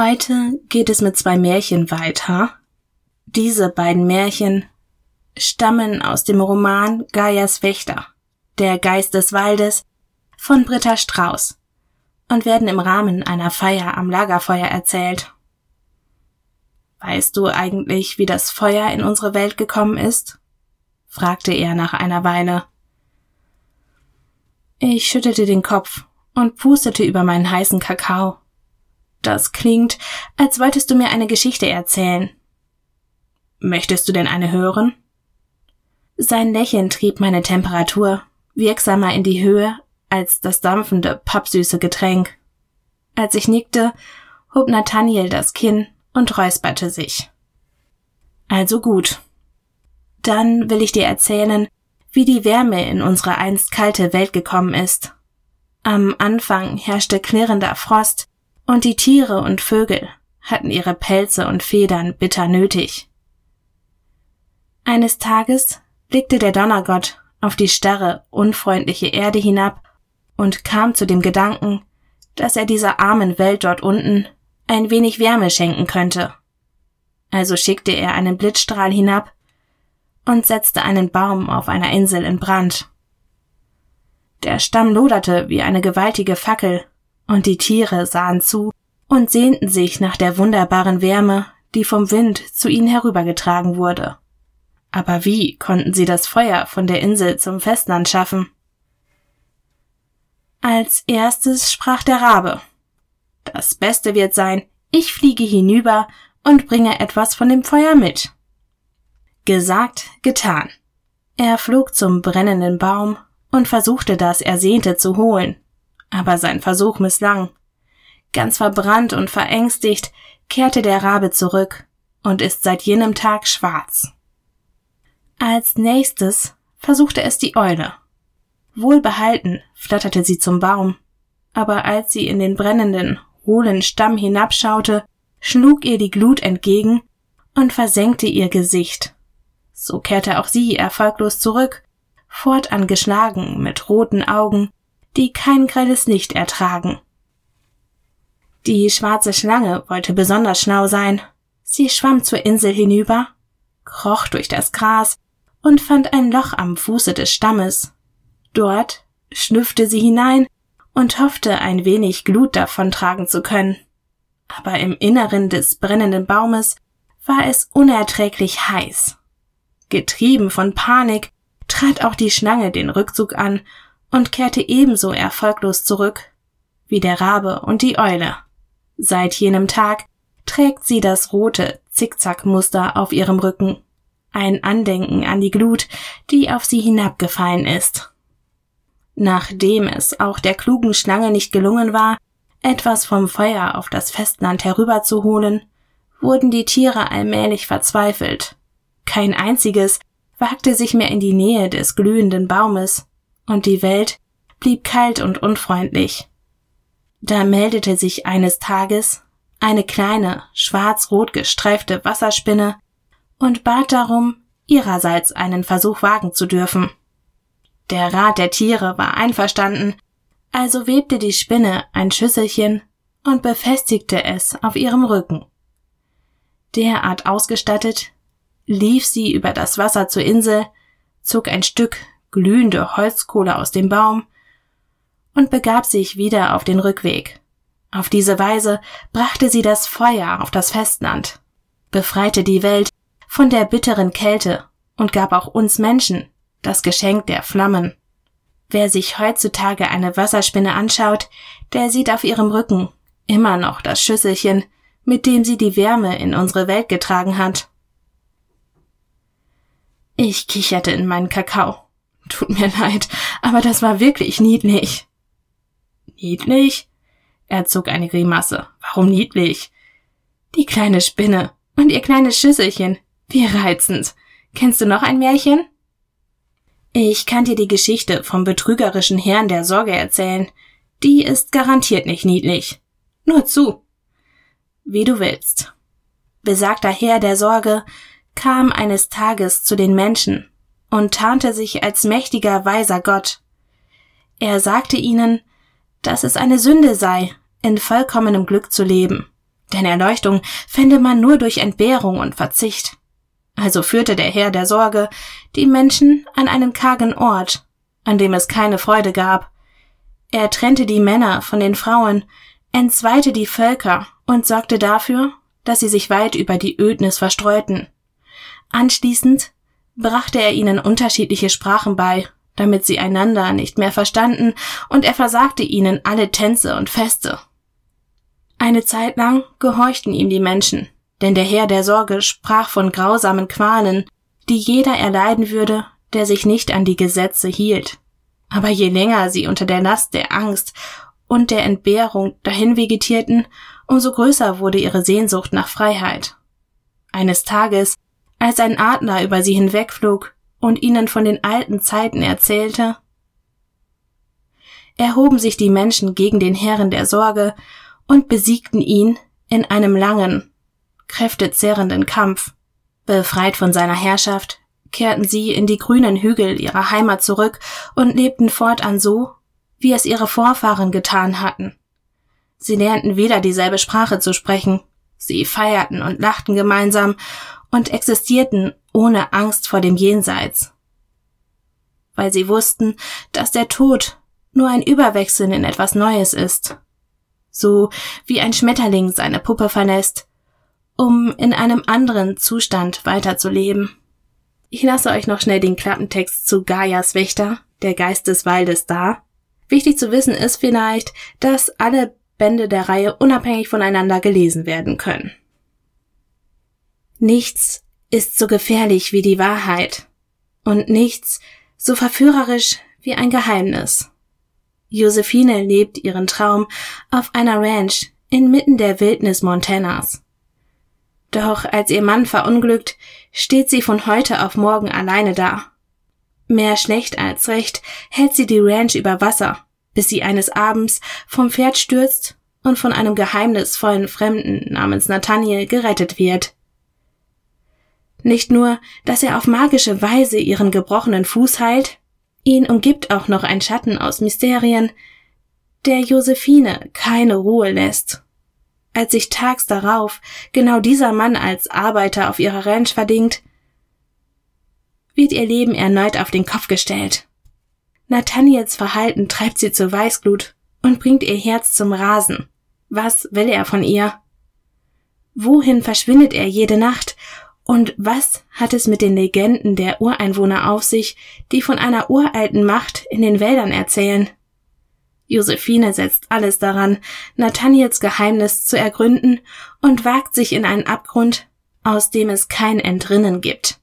Heute geht es mit zwei Märchen weiter. Diese beiden Märchen stammen aus dem Roman Gaias Wächter, der Geist des Waldes von Britta Strauß und werden im Rahmen einer Feier am Lagerfeuer erzählt. Weißt du eigentlich, wie das Feuer in unsere Welt gekommen ist? fragte er nach einer Weile. Ich schüttelte den Kopf und pustete über meinen heißen Kakao. Das klingt, als wolltest du mir eine Geschichte erzählen. Möchtest du denn eine hören? Sein Lächeln trieb meine Temperatur wirksamer in die Höhe als das dampfende, pappsüße Getränk. Als ich nickte, hob Nathaniel das Kinn und räusperte sich. Also gut. Dann will ich dir erzählen, wie die Wärme in unsere einst kalte Welt gekommen ist. Am Anfang herrschte klirrender Frost, und die Tiere und Vögel hatten ihre Pelze und Federn bitter nötig. Eines Tages blickte der Donnergott auf die starre, unfreundliche Erde hinab und kam zu dem Gedanken, dass er dieser armen Welt dort unten ein wenig Wärme schenken könnte. Also schickte er einen Blitzstrahl hinab und setzte einen Baum auf einer Insel in Brand. Der Stamm loderte wie eine gewaltige Fackel, und die Tiere sahen zu und sehnten sich nach der wunderbaren Wärme, die vom Wind zu ihnen herübergetragen wurde. Aber wie konnten sie das Feuer von der Insel zum Festland schaffen? Als erstes sprach der Rabe. Das Beste wird sein, ich fliege hinüber und bringe etwas von dem Feuer mit. Gesagt, getan. Er flog zum brennenden Baum und versuchte das Ersehnte zu holen. Aber sein Versuch misslang. Ganz verbrannt und verängstigt kehrte der Rabe zurück und ist seit jenem Tag schwarz. Als nächstes versuchte es die Eule. Wohlbehalten flatterte sie zum Baum, aber als sie in den brennenden, hohlen Stamm hinabschaute, schlug ihr die Glut entgegen und versenkte ihr Gesicht. So kehrte auch sie erfolglos zurück, fortan geschlagen mit roten Augen, die kein grelles Licht ertragen. Die schwarze Schlange wollte besonders schlau sein. Sie schwamm zur Insel hinüber, kroch durch das Gras und fand ein Loch am Fuße des Stammes. Dort schnüffte sie hinein und hoffte, ein wenig Glut davontragen zu können. Aber im Inneren des brennenden Baumes war es unerträglich heiß. Getrieben von Panik trat auch die Schlange den Rückzug an und kehrte ebenso erfolglos zurück wie der Rabe und die Eule. Seit jenem Tag trägt sie das rote Zickzackmuster auf ihrem Rücken ein Andenken an die Glut, die auf sie hinabgefallen ist. Nachdem es auch der klugen Schlange nicht gelungen war, etwas vom Feuer auf das Festland herüberzuholen, wurden die Tiere allmählich verzweifelt. Kein einziges wagte sich mehr in die Nähe des glühenden Baumes, und die Welt blieb kalt und unfreundlich. Da meldete sich eines Tages eine kleine, schwarz-rot gestreifte Wasserspinne und bat darum, ihrerseits einen Versuch wagen zu dürfen. Der Rat der Tiere war einverstanden, also webte die Spinne ein Schüsselchen und befestigte es auf ihrem Rücken. Derart ausgestattet, lief sie über das Wasser zur Insel, zog ein Stück glühende Holzkohle aus dem Baum und begab sich wieder auf den Rückweg. Auf diese Weise brachte sie das Feuer auf das Festland, befreite die Welt von der bitteren Kälte und gab auch uns Menschen das Geschenk der Flammen. Wer sich heutzutage eine Wasserspinne anschaut, der sieht auf ihrem Rücken immer noch das Schüsselchen, mit dem sie die Wärme in unsere Welt getragen hat. Ich kicherte in meinen Kakao. Tut mir leid, aber das war wirklich niedlich. Niedlich? Er zog eine Grimasse. Warum niedlich? Die kleine Spinne und ihr kleines Schüsselchen, wie reizend. Kennst du noch ein Märchen? Ich kann dir die Geschichte vom betrügerischen Herrn der Sorge erzählen. Die ist garantiert nicht niedlich. Nur zu. Wie du willst. Besagter Herr der Sorge kam eines Tages zu den Menschen und tarnte sich als mächtiger, weiser Gott. Er sagte ihnen, dass es eine Sünde sei, in vollkommenem Glück zu leben, denn Erleuchtung fände man nur durch Entbehrung und Verzicht. Also führte der Herr der Sorge die Menschen an einen kargen Ort, an dem es keine Freude gab. Er trennte die Männer von den Frauen, entzweite die Völker und sorgte dafür, dass sie sich weit über die Ödnis verstreuten. Anschließend brachte er ihnen unterschiedliche Sprachen bei, damit sie einander nicht mehr verstanden, und er versagte ihnen alle Tänze und Feste. Eine Zeit lang gehorchten ihm die Menschen, denn der Herr der Sorge sprach von grausamen Qualen, die jeder erleiden würde, der sich nicht an die Gesetze hielt. Aber je länger sie unter der Last der Angst und der Entbehrung dahin vegetierten, umso größer wurde ihre Sehnsucht nach Freiheit. Eines Tages, als ein Adler über sie hinwegflog und ihnen von den alten Zeiten erzählte, erhoben sich die Menschen gegen den Herren der Sorge und besiegten ihn in einem langen, kräftezerrenden Kampf. Befreit von seiner Herrschaft, kehrten sie in die grünen Hügel ihrer Heimat zurück und lebten fortan so, wie es ihre Vorfahren getan hatten. Sie lernten wieder dieselbe Sprache zu sprechen, sie feierten und lachten gemeinsam und existierten ohne Angst vor dem Jenseits. Weil sie wussten, dass der Tod nur ein Überwechseln in etwas Neues ist. So wie ein Schmetterling seine Puppe verlässt, um in einem anderen Zustand weiterzuleben. Ich lasse euch noch schnell den Klappentext zu Gaias Wächter, der Geist des Waldes da. Wichtig zu wissen ist vielleicht, dass alle Bände der Reihe unabhängig voneinander gelesen werden können. Nichts ist so gefährlich wie die Wahrheit und nichts so verführerisch wie ein Geheimnis. Josephine lebt ihren Traum auf einer Ranch inmitten der Wildnis Montanas. Doch als ihr Mann verunglückt, steht sie von heute auf morgen alleine da. Mehr schlecht als recht hält sie die Ranch über Wasser, bis sie eines Abends vom Pferd stürzt und von einem geheimnisvollen Fremden namens Nathaniel gerettet wird. Nicht nur, dass er auf magische Weise ihren gebrochenen Fuß heilt, ihn umgibt auch noch ein Schatten aus Mysterien, der Josephine keine Ruhe lässt. Als sich tags darauf genau dieser Mann als Arbeiter auf ihrer Ranch verdingt, wird ihr Leben erneut auf den Kopf gestellt. Nathaniels Verhalten treibt sie zur Weißglut und bringt ihr Herz zum Rasen. Was will er von ihr? Wohin verschwindet er jede Nacht und was hat es mit den Legenden der Ureinwohner auf sich, die von einer uralten Macht in den Wäldern erzählen? Josephine setzt alles daran, Nathaniels Geheimnis zu ergründen und wagt sich in einen Abgrund, aus dem es kein Entrinnen gibt.